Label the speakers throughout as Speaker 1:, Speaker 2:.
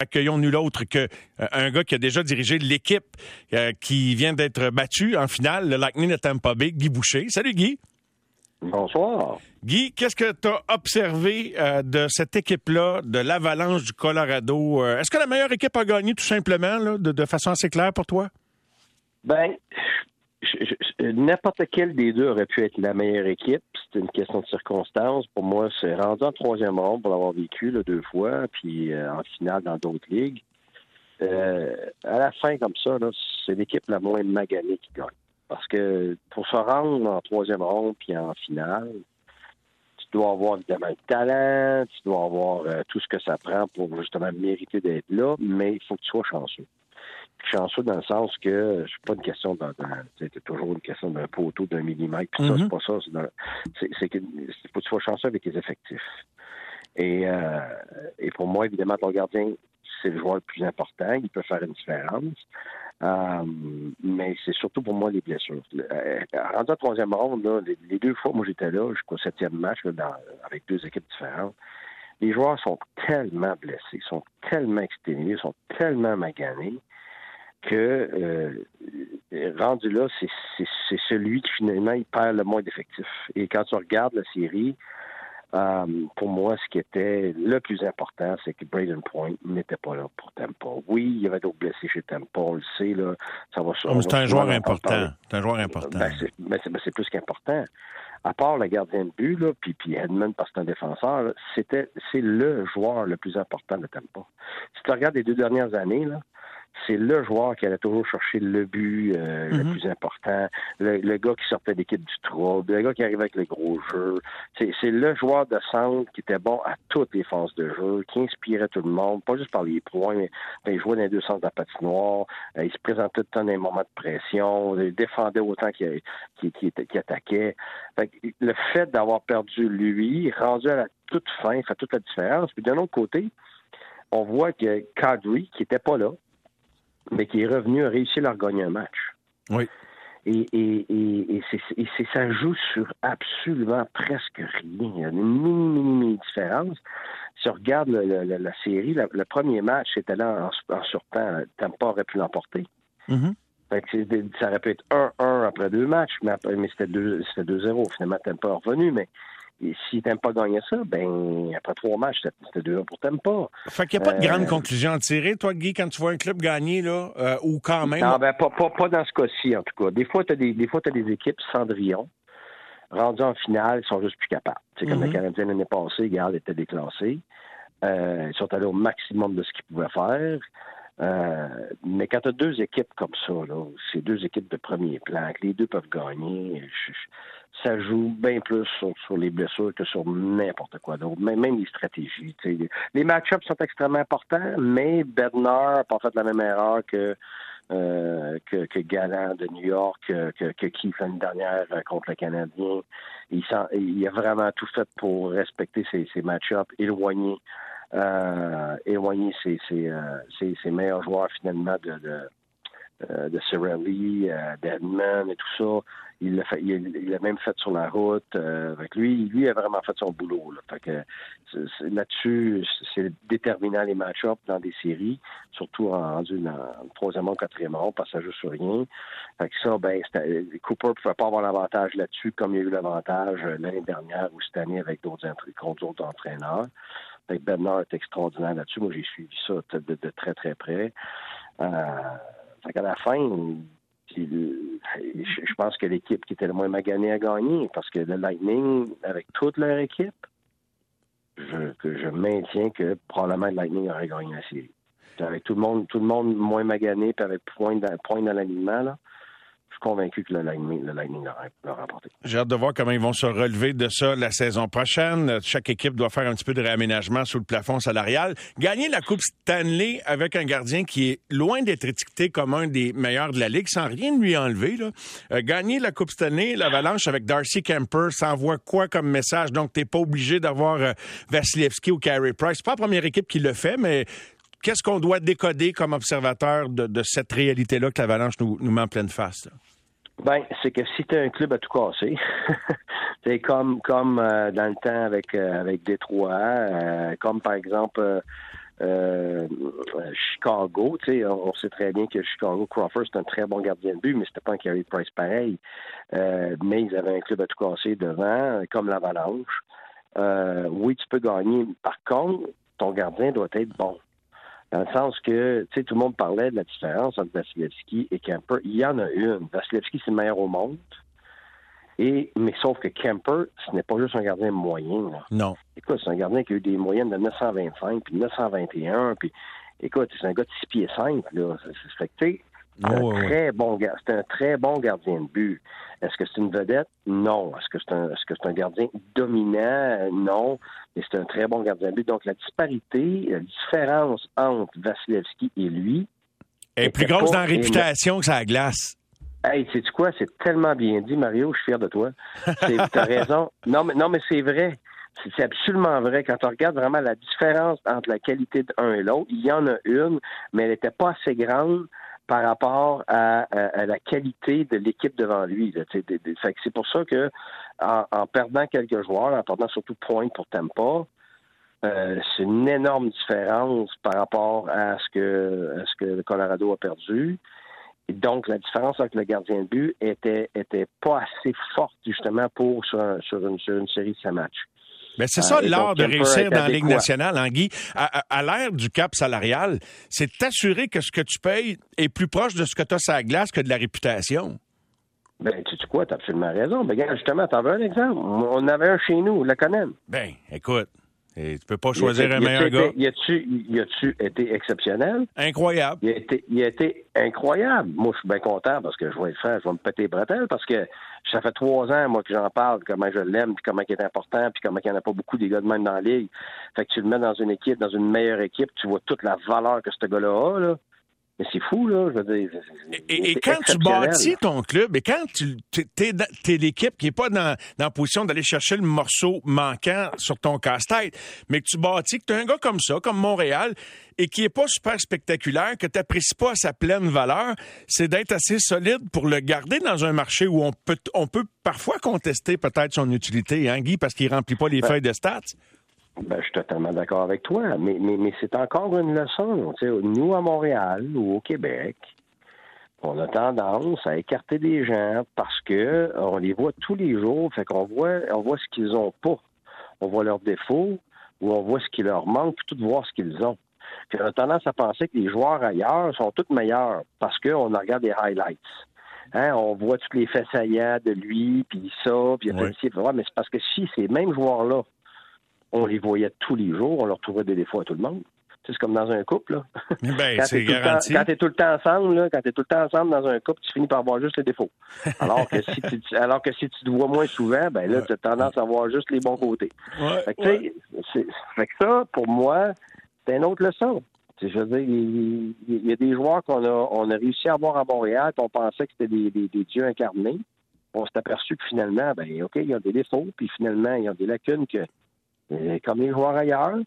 Speaker 1: accueillons nul autre que euh, un gars qui a déjà dirigé l'équipe euh, qui vient d'être battu en finale, le Lightning de Tampa Bay, Guy Boucher. Salut Guy.
Speaker 2: Bonsoir.
Speaker 1: Guy, qu'est-ce que tu as observé euh, de cette équipe-là, de l'Avalanche du Colorado? Est-ce que la meilleure équipe a gagné tout simplement, de, de, façon assez claire pour toi?
Speaker 2: Ben, n'importe quel des deux aurait pu être la meilleure équipe. C'est une question de circonstance. Pour moi, c'est rendu en troisième ronde pour l'avoir vécu deux fois, puis euh, en finale dans d'autres ligues. Euh, à la fin, comme ça, c'est l'équipe la moins maganée qui gagne. Parce que pour se rendre en troisième ronde puis en finale, tu dois avoir évidemment le talent, tu dois avoir euh, tout ce que ça prend pour justement mériter d'être là, mais il faut que tu sois chanceux chanceux dans le sens que c'est pas une question de, c'est toujours une question d'un poteau d'un millimètre puis ça c'est mhm. pas ça c'est c'est que faut que tu sois chanceux avec tes effectifs et euh, et pour moi évidemment ton gardien c'est le joueur le plus important il peut faire une différence euh, mais c'est surtout pour moi les blessures. Euh, rendu à troisième ronde, là, les, deux fois, moi j'étais là, jusqu'au septième match, dans, avec deux équipes différentes. Les joueurs sont tellement blessés, sont tellement exténués, sont tellement maganés que euh, rendu là, c'est celui qui finalement il perd le moins d'effectifs. Et quand tu regardes la série, euh, pour moi, ce qui était le plus important, c'est que Braden Point n'était pas là pour Tampa. Oui, il y avait d'autres blessés chez Tampa, on le sait, là. Ça va
Speaker 1: C'est un joueur important. C'est un joueur important.
Speaker 2: Ben, ben, ben, c'est plus qu'important. À part le gardien de but, là, puis, puis Edmund parce que c'est un défenseur, c'était c'est le joueur le plus important de Tampa. Si tu regardes les deux dernières années, là, c'est le joueur qui allait toujours chercher le but euh, le mhm. plus important, le, gars qui sortait d'équipe du trouble, le gars qui arrivait avec le gros jeu. C'est le joueur de centre qui était bon à toutes les phases de jeu, qui inspirait tout le monde, pas juste par les points, mais il jouait dans les deux sens de la patinoire, euh, il se présentait tout le temps dans les moments de pression, il défendait autant qu'il attaquait. le fait d'avoir perdu lui, rendu à la toute fin, fait toute la différence. Puis d'un autre côté, on voit que Kadri, qui était pas là, mais qui est revenu a réussi à leur gagner un match.
Speaker 1: Oui.
Speaker 2: Et, et, et, et ça joue sur absolument presque rien. Il y a une mini, mini, mini différence. Si on regarde la série, le premier match, c'était là en, en surtemps. Tampa aurait pu l'emporter. Mm ça aurait pu être 1-1 après deux matchs, mais, mais c'était 2-0. Finalement, Tampa est revenu, mais et s'ils n'aiment pas gagner ça, ben après trois matchs, c'était deux pour pas.
Speaker 1: Fait qu'il n'y a pas de grande euh, conclusion à tirer, toi, Guy, quand tu vois un club gagner, là, euh, ou quand même?
Speaker 2: Non, ben pas, pas, pas dans ce cas-ci, en tout cas. Des fois, tu as des, des fois, as des équipes Cendrillon, rendues en finale, ils sont juste plus capables. C'est comme le mm-hmm. Canadien l'année passée, Garde était déclassé. Euh, ils sont allés au maximum de ce qu'ils pouvaient faire. Euh, mais quand tu as deux équipes comme ça, là, c'est deux équipes de premier plan, que les deux peuvent gagner, ça joue bien plus sur, les blessures que sur n'importe quoi d'autre, même, même les stratégies. Les match-ups sont extrêmement importants, mais Bednar n'a pas fait la même erreur que euh, que, que Galland de New York, que, que Keith l'année dernière contre le Canadien. Il, il, a vraiment tout fait pour respecter ses, ses match-ups, éloigner euh, éloigner euh, ses, meilleurs joueurs finalement de, de, euh, de Cirelli, euh, d'Edmund et tout ça. Il l'a fait, il, a même fait sur la route. Avec lui, lui a vraiment fait son boulot. Là. Fait que là-dessus, c'est déterminant les match-ups dans des séries, surtout en rendu troisième ou quatrième ça joue sur rien. Fait que ça, ben, Cooper ne pouvait pas avoir l'avantage là-dessus, comme il y a eu l'avantage l'année dernière ou cette année avec d'autres contre d'autres entraîneurs. Fait que est extraordinaire là-dessus. Moi, j'ai suivi ça de, très, très près. Euh, fait qu'à la fin, je pense que l'équipe qui était le moins maganée a gagné parce que le Lightning, avec toute leur équipe, je, que je maintiens que probablement le Lightning aurait gagné la. Avec tout le monde, tout le monde moins magané, puis avec point dans, point l'alignement, là, convaincu que le Lightning, le l'a remporté.
Speaker 1: J'ai hâte de voir comment ils vont se relever de ça la saison prochaine. Chaque équipe doit faire un petit peu de réaménagement sous le plafond salarial. Gagner la Coupe Stanley avec un gardien qui est loin d'être étiqueté comme un des meilleurs de la Ligue, sans rien lui enlever. Là. Euh, gagner la Coupe Stanley, l'Avalanche avec Darcy Kemper, ça envoie quoi comme message? Donc, t'es pas obligé d'avoir euh, Vasilevski ou Carey Price. Pas la première équipe qui le fait, mais qu'est-ce qu'on doit décoder comme observateur de, cette réalité-là que l'Avalanche nous, met en pleine face?
Speaker 2: Ben, c'est que si tu un club à tout casser, c'est comme comme euh, dans le temps avec euh, avec Détroit, euh, comme par exemple Chicago, tu sais, on, sait très bien que Chicago Crawford c'est un très bon gardien de but, mais c'était pas un Carey Price pareil. Mais ils avaient un club à tout casser devant, comme l'Avalanche. Oui, tu peux gagner. Par contre, ton gardien doit être bon. Dans le sens que, tu sais, tout le monde parlait de la différence entre Vasilevski et Kemper. Il y en a une. Vasilevski, c'est le meilleur au monde. Et, mais sauf que Kemper, ce n'est pas juste un gardien moyen.
Speaker 1: Non.
Speaker 2: Écoute, c'est un gardien qui a eu des moyennes de 925 puis 921. Puis, écoute, c'est un gars de 6 pieds 5. Là. C'est, un, très bon, c'est un très bon gardien de but. Est-ce que c'est une vedette? Non. Est-ce que c'est un, est-ce que c'est un gardien dominant? Non. Mais c'est un très bon gardien de but. Donc, la disparité, la différence entre Vasilevski et lui.
Speaker 1: est plus grosse dans la réputation que ça glace.
Speaker 2: Hey, sais-tu quoi? C'est tellement bien dit, Mario. Je suis fier de toi. T'as raison. Non, mais, non, mais c'est vrai. C'est absolument vrai. Quand on regarde vraiment la différence entre la qualité d'un et l'autre, il y en a une, mais elle n'était pas assez grande par rapport à, la qualité de l'équipe devant lui. c'est pour ça que en, perdant quelques joueurs, en perdant surtout Point pour Tampa, euh, c'est une énorme différence par rapport à ce que à ce que le Colorado a perdu. Et donc, la différence avec le gardien de but était, était pas assez forte, justement, pour sur, une, sur une série de ces matchs.
Speaker 1: Mais c'est ça euh, l'art de réussir dans la Ligue nationale, Anguille. À, à, l'ère du cap salarial, c'est t'assurer que ce que tu payes est plus proche de ce que tu as sur la glace que de la réputation.
Speaker 2: Ben, tu sais quoi, t'as absolument raison. Ben, justement, t'en veux un exemple? On avait un chez nous, le Conan.
Speaker 1: Ben, écoute. Et tu peux pas choisir un meilleur gars.
Speaker 2: Y a-tu été exceptionnel?
Speaker 1: Incroyable.
Speaker 2: Il a, été, il a été incroyable. Moi, je suis bien content parce que je vais le faire, je vais me péter les bretelles parce que ça fait trois ans, moi, que j'en parle, comment je l'aime, puis comment il est important, puis comment il n'y en a pas beaucoup des gars de même dans la ligue. Fait que tu le mets dans une équipe, dans une meilleure équipe, tu vois toute la valeur que ce gars-là a, là. Mais c'est fou, là. Je veux dire,
Speaker 1: et, quand tu bâtis ton club, et quand tu es, l'équipe qui n'est pas dans, dans la position d'aller chercher le morceau manquant sur ton casse-tête, mais que tu bâtis, que tu es un gars comme ça, comme Montréal, et qui est pas super spectaculaire, que tu n'apprécies pas à sa pleine valeur, c'est d'être assez solide pour le garder dans un marché où on peut, on peut parfois contester peut-être son utilité, hein, Guy, parce qu'il remplit pas les ben, feuilles de stats.
Speaker 2: Ben, je suis totalement d'accord avec toi, mais, mais, mais c'est encore une leçon. Nous, à Montréal ou au Québec, on a tendance à écarter des gens parce que on les voit tous les jours, fait qu'on voit, on voit ce qu'ils ont pas. On voit leurs défauts ou on voit ce qui leur manque plutôt de voir ce qu'ils ont. on a tendance à penser que les joueurs ailleurs sont tous meilleurs parce qu'on regarde des highlights. Hein, on voit tous les faits saillants de lui, puis ça, puis il a mais c'est parce que si ces mêmes joueurs-là on les voyait tous les jours, on leur trouvait des défauts à tout le monde. C'est comme dans un couple. Là.
Speaker 1: Ben, c'est garanti.
Speaker 2: quand tu es tout le temps ensemble, là, quand tu tout le temps ensemble dans un couple, tu finis par avoir juste les défauts. Alors que si tu, alors que si tu te vois moins souvent, ben là, tu as tendance à voir juste les bons côtés. fait, que, fait que ça, pour moi, c'est une autre leçon. Je veux dire, il, y a des joueurs qu'on a, on a réussi à avoir à Montréal, qu'on pensait que c'était des, des, dieux incarnés. On s'est aperçu que finalement, ben OK, il y a des défauts, puis finalement, il y a des lacunes que comme les joueurs ailleurs.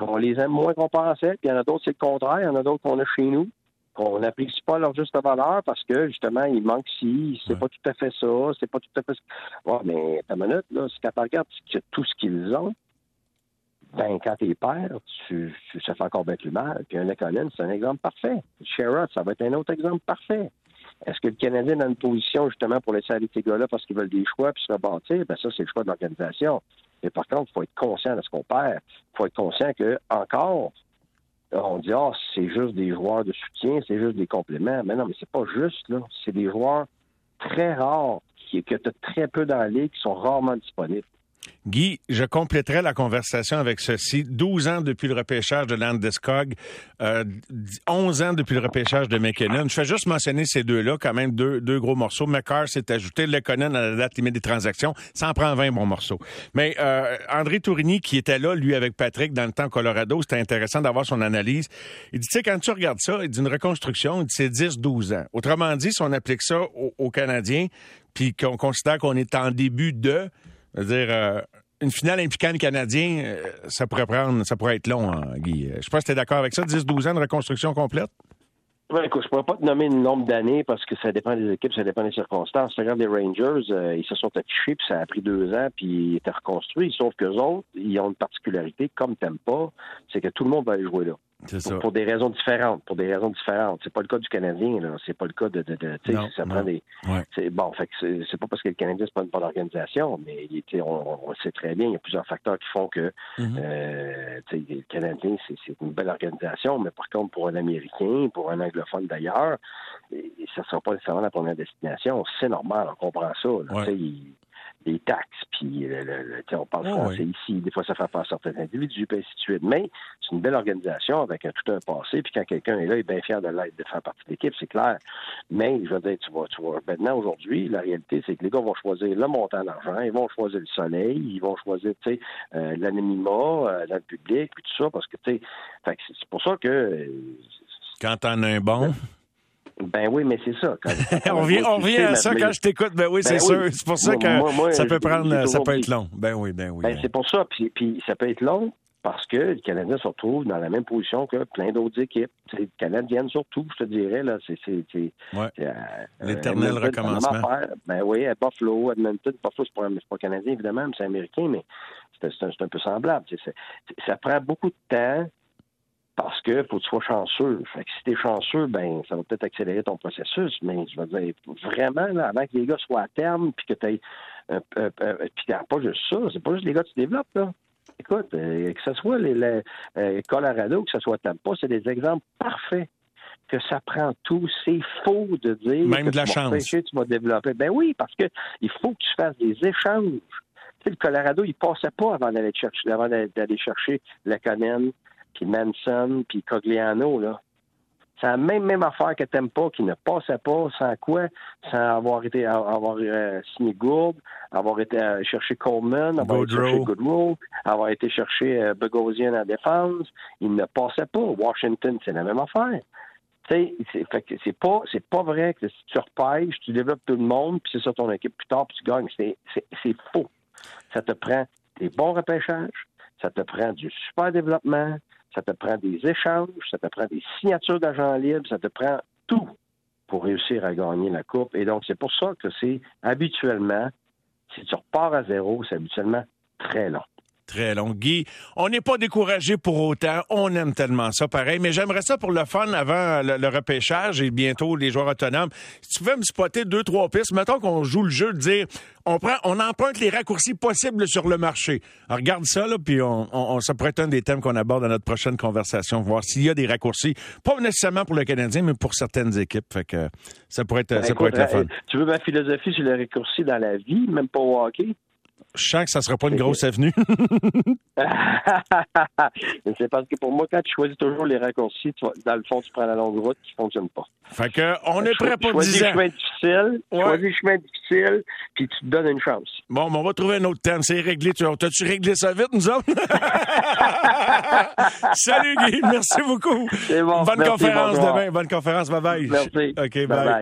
Speaker 2: on les aime moins qu'on pensait. Puis il y en a d'autres, c'est le contraire. Il y en a d'autres qu'on a chez nous. qu'on n'apprécie pas leur juste valeur parce que justement, il manque ci, c'est pas tout à fait ça, c'est pas tout à fait ça. Ouais, mais ta minute, là, si quand tu regardes tout ce qu'ils ont, ben quand t'es père, tu, tu, ça fait encore bien plus mal. Puis un Lekonen, c'est un exemple parfait. Sherrod, ça va être un autre exemple parfait. Est-ce que le Canadien est dans une position justement pour laisser aller ces gars-là parce qu'ils veulent des choix puis se rebâtir? Ben ça, c'est le choix de l'organisation. Mais par contre, il faut être conscient de ce qu'on perd. Il faut être conscient que, encore, on dit, ah, c'est juste des joueurs de soutien, c'est juste des compléments. Mais non, mais c'est pas juste, là. C'est des joueurs très rares qui, que tu as très peu dans la ligue qui sont rarement disponibles.
Speaker 1: Guy, je compléterai la conversation avec ceci. 12 ans depuis le repêchage de Landeskog, euh, 11 ans depuis le repêchage de McKinnon. Je fais juste mentionner ces deux-là, quand même, deux, gros morceaux. McCarr s'est ajouté, Lekonen à la date limite des transactions. Ça en prend 20 bons morceaux. Mais euh, André Tourigny, qui était là, lui, avec Patrick, dans le temps Colorado, c'était intéressant d'avoir son analyse. Il dit, tu sais, quand tu regardes ça, il dit une reconstruction, il dit c'est 10-12 ans. Autrement dit, si on applique ça aux Canadiens, puis qu'on considère qu'on est en début de dire euh, une finale impliquant le Canadien, euh, ça pourrait prendre, ça pourrait être long, hein, Guy. Euh, je sais pas si tu es d'accord avec ça, 10-12 ans de reconstruction complète?
Speaker 2: Ben, écoute, je ne pourrais pas te nommer une nombre d'années parce que ça dépend des équipes, ça dépend des circonstances. Regarde les Rangers, ils se sont affichés, puis ça a pris deux ans, puis ils étaient reconstruits. Sauf qu'eux autres, ils ont une particularité, comme t'aimes pas, c'est que tout le monde va aller jouer là. Pour, des raisons différentes. Pour des raisons différentes. C'est pas le cas du Canadien, là. C'est pas le cas de. de, de ça prend des. Bon, fait que c'est pas parce que le Canadien, c'est pas une bonne organisation, mais on, on, sait très bien, il y a plusieurs facteurs qui font que mm-hmm. euh, le Canadien, c'est une belle organisation, mais par contre, pour un Américain, pour un anglophone d'ailleurs, ça ne sera pas nécessairement la première destination. C'est normal, on comprend ça. Là, les taxes, puis le, on parle oh, français ici, des fois ça fait faire certains individus, puis ainsi de suite. Mais c'est une belle organisation avec un, tout un passé, puis quand quelqu'un est là, il est bien fier de l'être, de faire partie de l'équipe, c'est clair. Mais je veux dire, tu vois, tu vois, maintenant aujourd'hui, la réalité, c'est que les gars vont choisir le montant d'argent, ils vont choisir le soleil, ils vont choisir, tu sais, euh, l'anonymat euh, dans le public, puis tout ça, parce que, tu sais, c'est pour ça que... Euh,
Speaker 1: quand t'en as un bon...
Speaker 2: Ben oui, mais c'est ça.
Speaker 1: on vient, on à ça quand je t'écoute. Ben oui, c'est ben sûr. C'est pour ça que ça peut prendre, ça peut être long. Ben oui, ben oui.
Speaker 2: Ben, c'est pour ça. Puis, puis ça peut être long parce que le Canadien se retrouve dans la même position que plein d'autres équipes. C'est canadiennes surtout, je te dirais. là. C'est
Speaker 1: ouais. euh, l'éternel recommencement.
Speaker 2: Ben oui, à Buffalo, Edmonton. Buffalo, c'est pas, pas canadien, évidemment, mais c'est américain, mais c'est un, un, peu semblable. ça prend beaucoup de temps parce que faut que tu sois chanceux. Fait que si tu es chanceux, ben ça va peut-être accélérer ton processus, mais je veux dire, vraiment, là, avant que les gars soient à terme, puis que tu aies euh, euh, euh, puis pas juste ça, c'est pas juste les gars que tu développes, là. Écoute, que ce soit les, Colorado, que ce soit Tampa, c'est des exemples parfaits que ça prend tout. C'est faux de dire
Speaker 1: Même
Speaker 2: que
Speaker 1: de la
Speaker 2: tu
Speaker 1: chance.
Speaker 2: tu vas développer. Ben oui, parce que il faut que tu fasses des échanges. Tu sais, le Colorado, il passait pas avant d'aller chercher, avant d'aller chercher Laconen, puis Manson, puis Cogliano, là. C'est la même, même affaire que pas, qui ne passait pas, sans quoi? Sans avoir été avoir euh, signé Gould, avoir été chercher Coleman, avoir été chercher Goodrow, avoir été chercher euh, Bogosian en défense. Il ne passait pas. Washington, c'est la même affaire. C'est, c'est pas c'est pas vrai que si tu repêches, tu développes tout le monde, puis c'est ça ton équipe plus tard, puis tu gagnes. C'est, c'est faux. Ça te prend des bons repêchages, ça te prend du super développement, ça te prend des échanges, ça te prend des signatures d'agents libres, ça te prend tout pour réussir à gagner la Coupe. Et donc, c'est pour ça que c'est habituellement, si tu repars à zéro, c'est habituellement très long
Speaker 1: très long. Guy, on n'est pas découragé pour autant. On aime tellement ça, pareil. Mais j'aimerais ça pour le fun avant le, repêchage et bientôt les joueurs autonomes. Si tu pouvais me spotter deux, trois pistes, mettons qu'on joue le jeu de dire on prend, on emprunte les raccourcis possibles sur le marché. regarde ça, là, puis on, on, ça pourrait être un des thèmes qu'on aborde dans notre prochaine conversation, voir s'il y a des raccourcis, pas nécessairement pour le Canadien, mais pour certaines équipes. Fait que ça pourrait être, ça pourrait être le fun.
Speaker 2: Euh, tu veux ma philosophie sur les raccourcis dans la vie, même pas au hockey?
Speaker 1: Je sens que ça ne sera pas une grosse avenue.
Speaker 2: c'est parce que pour moi, quand tu choisis toujours les raccourcis, dans le fond, tu prends la longue route qui ne fonctionne pas.
Speaker 1: Fait que, on est prêt pour 10 ans.
Speaker 2: Choisis le chemin difficile, choisis le chemin difficile, puis tu te donnes une chance.
Speaker 1: Bon, on va trouver un autre thème. C'est réglé. T'as-tu réglé ça vite, nous autres? Salut, Guy. Merci beaucoup.
Speaker 2: Bon,
Speaker 1: Bonne conférence demain. Bonne conférence. Bye-bye.
Speaker 2: Merci.
Speaker 1: OK, bye. bye.